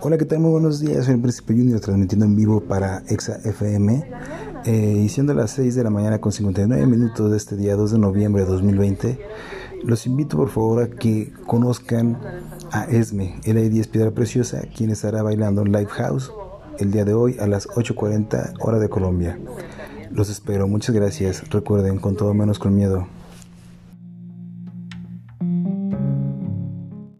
Hola, ¿qué tal? Muy buenos días. Soy el Príncipe Junior transmitiendo en vivo para Exa FM. Eh, y siendo las 6 de la mañana con 59 minutos de este día 2 de noviembre de 2020, los invito por favor a que conozcan a Esme, LA10 Piedra Preciosa, quien estará bailando en Live House el día de hoy a las 8.40 hora de Colombia. Los espero, muchas gracias. Recuerden, con todo menos con miedo.